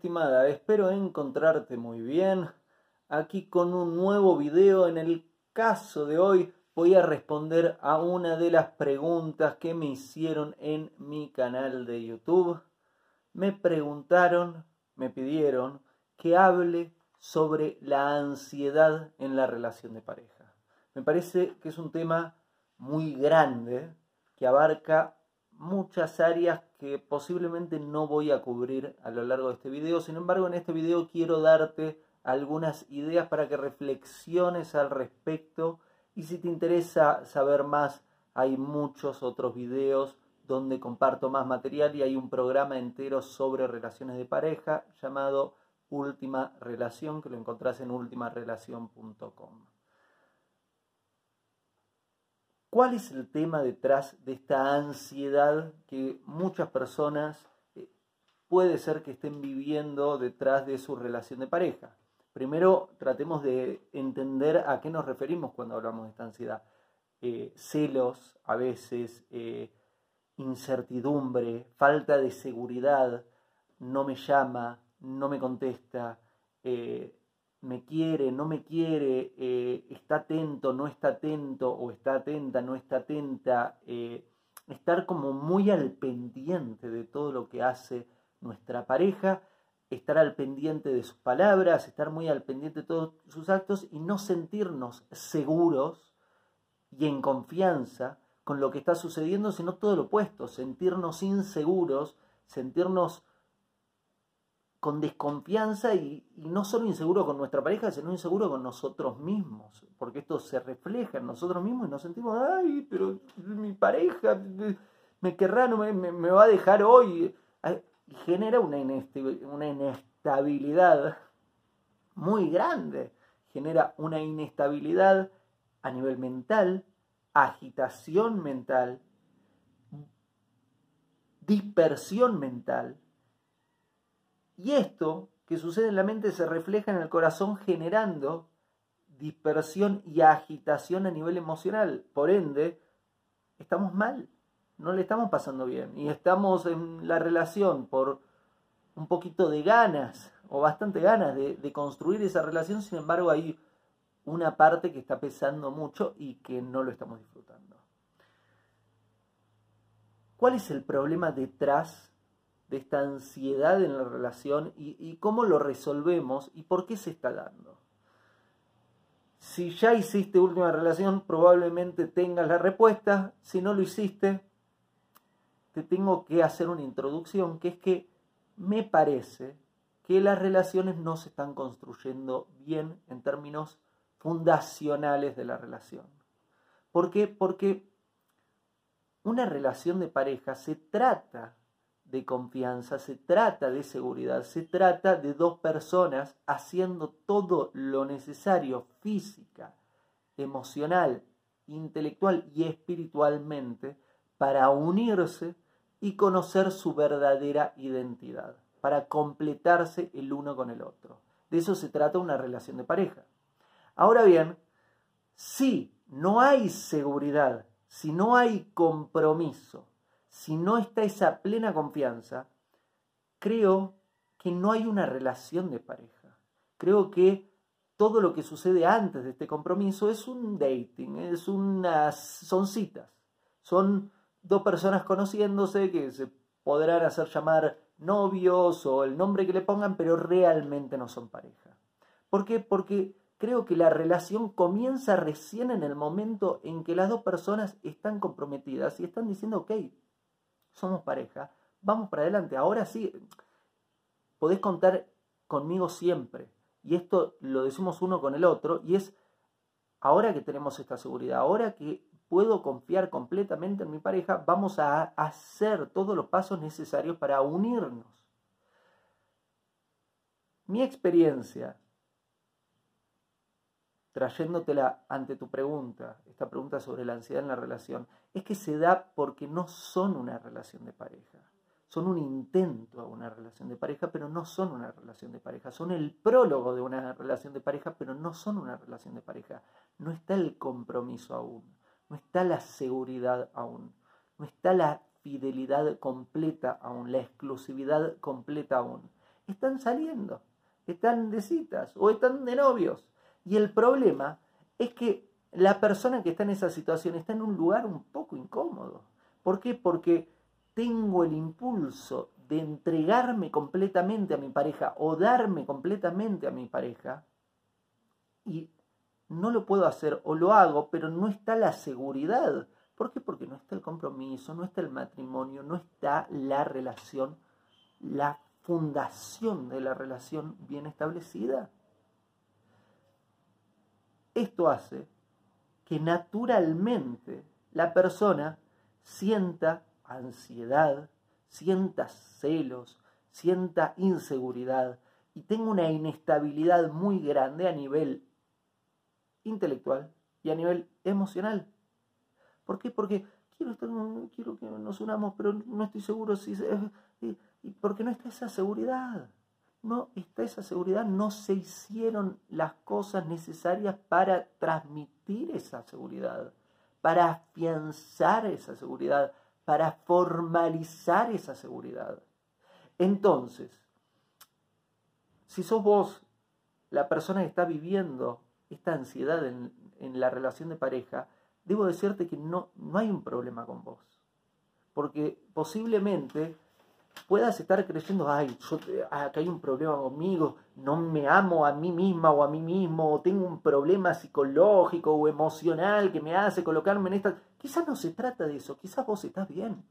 estimada, espero encontrarte muy bien. Aquí con un nuevo video. En el caso de hoy voy a responder a una de las preguntas que me hicieron en mi canal de YouTube. Me preguntaron, me pidieron que hable sobre la ansiedad en la relación de pareja. Me parece que es un tema muy grande que abarca muchas áreas que posiblemente no voy a cubrir a lo largo de este video. Sin embargo, en este video quiero darte algunas ideas para que reflexiones al respecto y si te interesa saber más, hay muchos otros videos donde comparto más material y hay un programa entero sobre relaciones de pareja llamado Última Relación que lo encontrás en ultimarelación.com. ¿Cuál es el tema detrás de esta ansiedad que muchas personas eh, puede ser que estén viviendo detrás de su relación de pareja? Primero, tratemos de entender a qué nos referimos cuando hablamos de esta ansiedad. Eh, celos, a veces, eh, incertidumbre, falta de seguridad, no me llama, no me contesta, me quiere, no me quiere, eh, está atento, no está atento, o está atenta, no está atenta, eh, estar como muy al pendiente de todo lo que hace nuestra pareja, estar al pendiente de sus palabras, estar muy al pendiente de todos sus actos y no sentirnos seguros y en confianza con lo que está sucediendo, sino todo lo opuesto, sentirnos inseguros, sentirnos con desconfianza y, no solo inseguro con nuestra pareja, sino inseguro con nosotros mismos, porque esto se refleja en nosotros mismos y nos sentimos, ay, pero mi pareja me querrá, no me, va a dejar hoy. Y genera una, una inestabilidad muy grande, genera una inestabilidad a nivel mental, agitación mental, dispersión mental, y esto que sucede en la mente se refleja en el corazón generando dispersión y agitación a nivel emocional. Por ende, estamos mal, no le estamos pasando bien. Y estamos en la relación por un poquito de ganas o bastante ganas de, construir esa relación, sin embargo hay una parte que está pesando mucho y que no lo estamos disfrutando. ¿Cuál es el problema detrás de esta ansiedad en la relación y, cómo lo resolvemos y por qué se está dando. Si ya hiciste última relación, probablemente tengas la respuesta. Si no lo hiciste, te tengo que hacer una introducción, que es que me parece que las relaciones no se están construyendo bien en términos fundacionales de la relación. ¿Por qué? Porque una relación de pareja se trata de confianza, se trata de seguridad, se trata de dos personas haciendo todo lo necesario física, emocional, intelectual y espiritualmente para unirse y conocer su verdadera identidad, para completarse el uno con el otro. De eso se trata una relación de pareja. Ahora bien, si no hay seguridad, si no hay compromiso, si no está esa plena confianza, creo que no hay una relación de pareja. Creo que todo lo que sucede antes de este compromiso es un dating, es unas, son citas, son dos personas conociéndose que se podrán hacer llamar novios o el nombre que le pongan, pero realmente no son pareja. ¿Por qué? Porque creo que la relación comienza recién en el momento en que las dos personas están comprometidas y están diciendo, ok, somos pareja, vamos para adelante. Ahora sí, podés contar conmigo siempre. Y esto lo decimos uno con el otro, y es ahora que tenemos esta seguridad, ahora que puedo confiar completamente en mi pareja, vamos a hacer todos los pasos necesarios para unirnos. Mi experiencia trayéndotela ante tu pregunta, esta pregunta sobre la ansiedad en la relación, es que se da porque no son una relación de pareja. Son un intento a una relación de pareja, pero no son una relación de pareja. Son el prólogo de una relación de pareja, pero no son una relación de pareja. No está el compromiso aún, no está la seguridad aún, no está la fidelidad completa aún, la exclusividad completa aún. están saliendo, están de citas o están de novios. Y el problema es que la persona que está en esa situación está en un lugar un poco incómodo. ¿Por qué? Porque tengo el impulso de entregarme completamente a mi pareja o darme completamente a mi pareja y no lo puedo hacer o lo hago, pero no está la seguridad. ¿Por qué? Porque no está el compromiso, no está el matrimonio, no está la relación, la fundación de la relación bien establecida. Esto hace que naturalmente la persona sienta ansiedad, sienta celos, sienta inseguridad y tenga una inestabilidad muy grande a nivel intelectual y a nivel emocional. ¿Por qué? Porque quiero, estar, quiero que nos unamos, pero no estoy seguro si... Y porque no está esa seguridad. No está esa seguridad, no se hicieron las cosas necesarias para transmitir esa seguridad, para afianzar esa seguridad, para formalizar esa seguridad. Entonces, si sos vos la persona que está viviendo esta ansiedad en, la relación de pareja, debo decirte que no, no hay un problema con vos. Porque posiblemente puedas estar creyendo, ay, yo, acá hay un problema conmigo, no me amo a mí misma o a mí mismo, o tengo un problema psicológico o emocional que me hace colocarme en esta... Quizás no se trata de eso, quizás vos estás bien.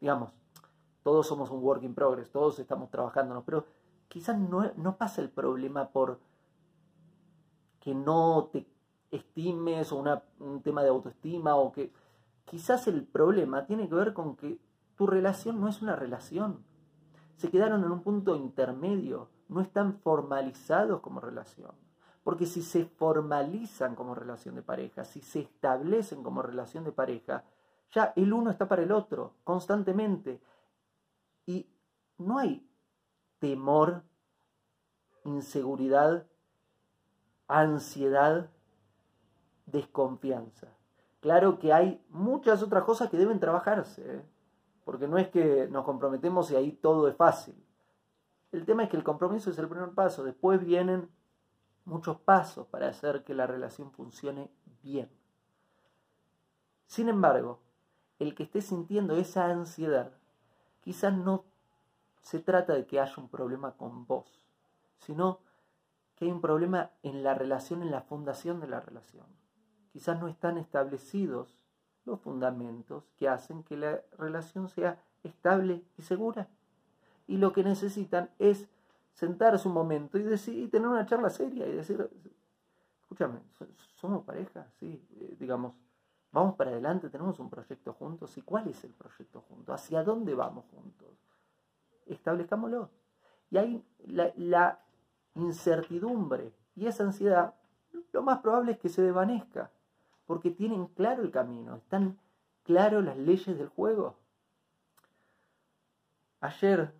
Digamos, todos somos un work in progress, todos estamos trabajándonos, pero quizás no, no pasa el problema por que no te estimes o un tema de autoestima o que quizás el problema tiene que ver con que tu relación no es una relación. Se quedaron en un punto intermedio, no están formalizados como relación. Porque si se formalizan como relación de pareja, si se establecen como relación de pareja, ya el uno está para el otro constantemente. Y no hay temor, inseguridad ansiedad, desconfianza. Claro que hay muchas otras cosas que deben trabajarse, ¿eh? Porque no es que nos comprometemos y ahí todo es fácil. El tema es que el compromiso es el primer paso, después vienen muchos pasos para hacer que la relación funcione bien. Sin embargo, el que esté sintiendo esa ansiedad, quizás no se trata de que haya un problema con vos, sino hay un problema en la relación, en la fundación de la relación. Quizás no están establecidos los fundamentos que hacen que la relación sea estable y segura. Y lo que necesitan es sentarse un momento y, decir, y tener una charla seria y decir, escúchame, somos pareja, sí, eh, digamos, vamos para adelante, tenemos un proyecto juntos. ¿Y cuál es el proyecto juntos? ¿Hacia dónde vamos juntos? Establezcámoslo. Y ahí la incertidumbre y esa ansiedad, lo más probable es que se desvanezca, porque tienen claro el camino, están claro las leyes del juego. Ayer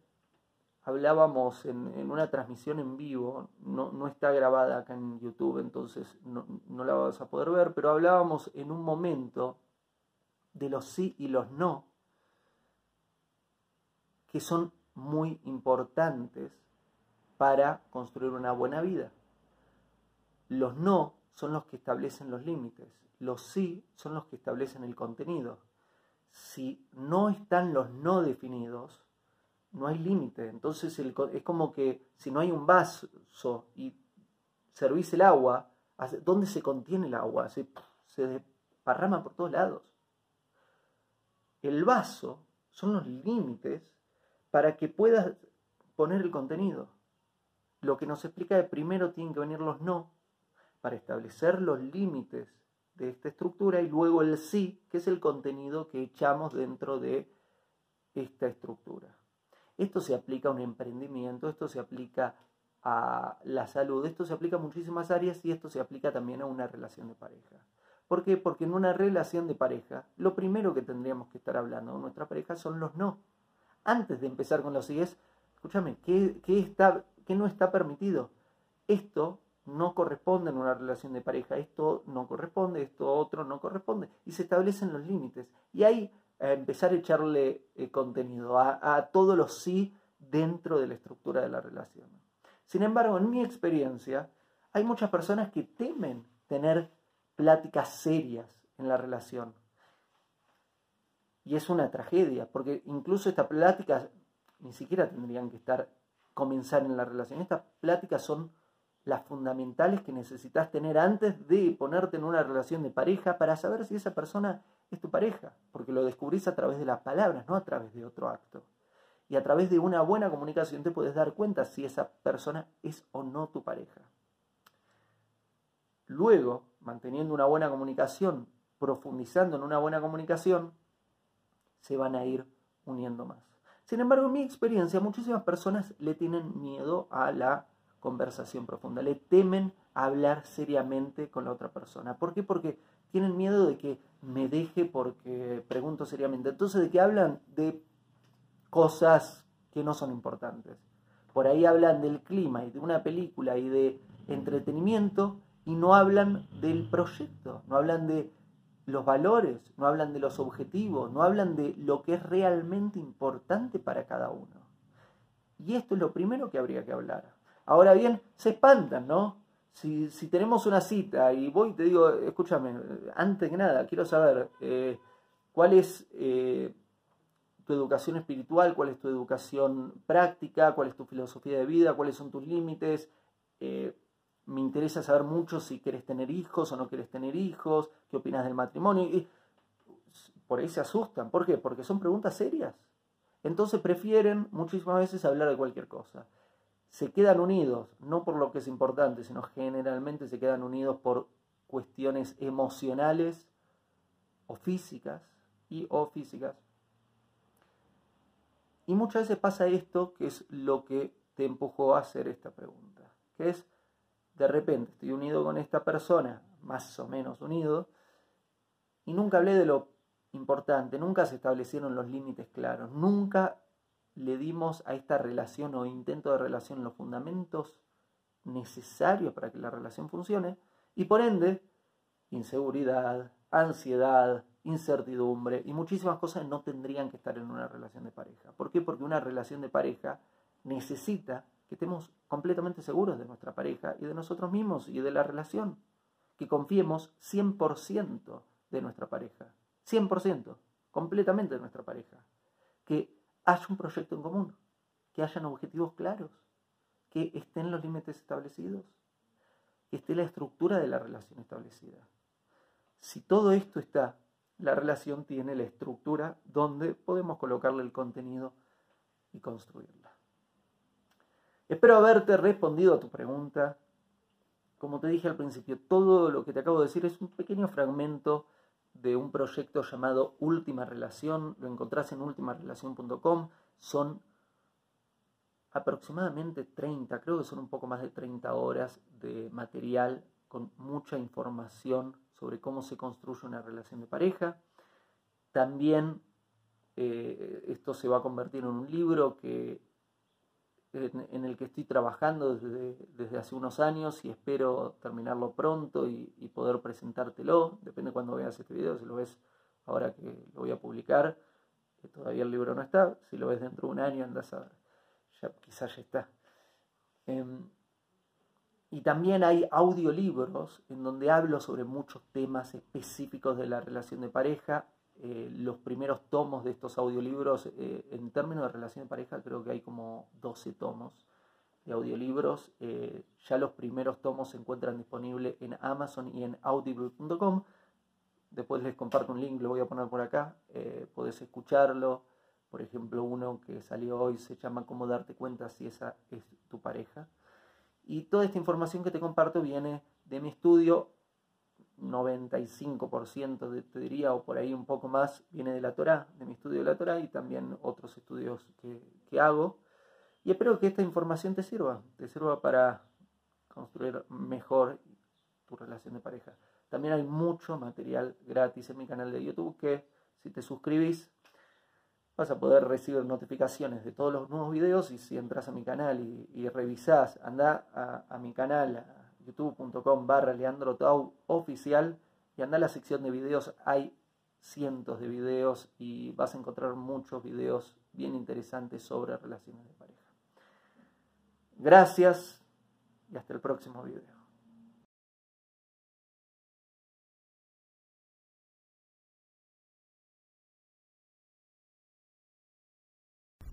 hablábamos en, una transmisión en vivo, no, está grabada acá en YouTube, entonces no, no la vas a poder ver, pero hablábamos en un momento de los sí y los no, que son muy importantes para construir una buena vida. Los no son los que establecen los límites, los sí son los que establecen el contenido. Si no están los no definidos, no hay límite. Entonces es como que si no hay un vaso y servís el agua, ¿dónde se contiene el agua? Se, se desparrama por todos lados. El vaso son los límites para que puedas poner el contenido. Lo que nos explica de primero tienen que venir los no para establecer los límites de esta estructura y luego el sí, que es el contenido que echamos dentro de esta estructura. Esto se aplica a un emprendimiento, esto se aplica a la salud, esto se aplica a muchísimas áreas y esto se aplica también a una relación de pareja. ¿Por qué? Porque en una relación de pareja, lo primero que tendríamos que estar hablando con nuestra pareja son los no. Antes de empezar con los sí es, escúchame, ¿qué, qué está que no está permitido. Esto no corresponde en una relación de pareja, esto no corresponde, esto otro no corresponde. Y se establecen los límites. Y ahí a empezar a echarle eh, contenido a, todos los sí dentro de la estructura de la relación. Sin embargo, en mi experiencia, hay muchas personas que temen tener pláticas serias en la relación. Y es una tragedia, porque incluso estas pláticas ni siquiera tendrían que estar comenzar en la relación. Estas pláticas son las fundamentales que necesitas tener antes de ponerte en una relación de pareja para saber si esa persona es tu pareja, porque lo descubrís a través de las palabras, no a través de otro acto. Y a través de una buena comunicación te puedes dar cuenta si esa persona es o no tu pareja. Luego, manteniendo una buena comunicación, profundizando en una buena comunicación, se van a ir uniendo más. Sin embargo, en mi experiencia, muchísimas personas le tienen miedo a la conversación profunda, le temen hablar seriamente con la otra persona. ¿Por qué? Porque tienen miedo de que me deje porque pregunto seriamente. Entonces, ¿de qué hablan? De cosas que no son importantes. Por ahí hablan del clima y de una película y de entretenimiento y no hablan del proyecto, no hablan de los valores, no hablan de los objetivos, no hablan de lo que es realmente importante para cada uno. Y esto es lo primero que habría que hablar. Ahora bien, se espantan, ¿no? Si, tenemos una cita y voy y te digo, escúchame, antes que nada, quiero saber eh, cuál es eh, tu educación espiritual, cuál es tu educación práctica, cuál es tu filosofía de vida, cuáles son tus límites. Eh, me interesa saber mucho si quieres tener hijos o no quieres tener hijos, qué opinas del matrimonio. Y por ahí se asustan. ¿Por qué? Porque son preguntas serias. Entonces prefieren muchísimas veces hablar de cualquier cosa se quedan unidos, no por lo que es importante, sino generalmente se quedan unidos por cuestiones emocionales o físicas y o físicas. Y muchas veces pasa esto, que es lo que te empujó a hacer esta pregunta, que es, de repente estoy unido con esta persona, más o menos unido, y nunca hablé de lo importante, nunca se establecieron los límites claros, nunca le dimos a esta relación o intento de relación los fundamentos necesarios para que la relación funcione y por ende inseguridad, ansiedad, incertidumbre y muchísimas cosas no tendrían que estar en una relación de pareja. ¿Por qué? Porque una relación de pareja necesita que estemos completamente seguros de nuestra pareja y de nosotros mismos y de la relación, que confiemos 100% de nuestra pareja, 100%, completamente de nuestra pareja, que haya un proyecto en común, que hayan objetivos claros, que estén los límites establecidos, que esté la estructura de la relación establecida. Si todo esto está, la relación tiene la estructura donde podemos colocarle el contenido y construirla. Espero haberte respondido a tu pregunta. Como te dije al principio, todo lo que te acabo de decir es un pequeño fragmento de un proyecto llamado Última Relación, lo encontrás en ultimarelación.com, son aproximadamente 30, creo que son un poco más de 30 horas de material con mucha información sobre cómo se construye una relación de pareja. También eh, esto se va a convertir en un libro que en, el que estoy trabajando desde, hace unos años y espero terminarlo pronto y, poder presentártelo. Depende de cuando veas este video, si lo ves ahora que lo voy a publicar, que todavía el libro no está, si lo ves dentro de un año andas a ver, ya, quizás ya está. Em, y también hay audiolibros en donde hablo sobre muchos temas específicos de la relación de pareja eh, los primeros tomos de estos audiolibros, eh, en términos de relación de pareja, creo que hay como 12 tomos de audiolibros. Eh, ya los primeros tomos se encuentran disponibles en Amazon y en audible.com. Después les comparto un link, lo voy a poner por acá. podés escucharlo. Por ejemplo, uno que salió hoy se llama Cómo darte cuenta si esa es tu pareja. Y toda esta información que te comparto viene de mi estudio 95% de, te diría, o por ahí un poco más, viene de la Torah, de mi estudio de la Torah y también otros estudios que, que hago. Y espero que esta información te sirva, te sirva para construir mejor tu relación de pareja. También hay mucho material gratis en mi canal de YouTube que si te suscribís vas a poder recibir notificaciones de todos los nuevos videos y si entras a mi canal y, y revisás, anda a mi canal, youtube.com barra Leandro Tau oficial y anda a la sección de videos, hay cientos de videos y vas a encontrar muchos videos bien interesantes sobre relaciones de pareja. Gracias y hasta el próximo video.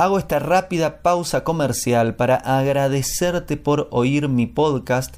Hago esta rápida pausa comercial para agradecerte por oír mi podcast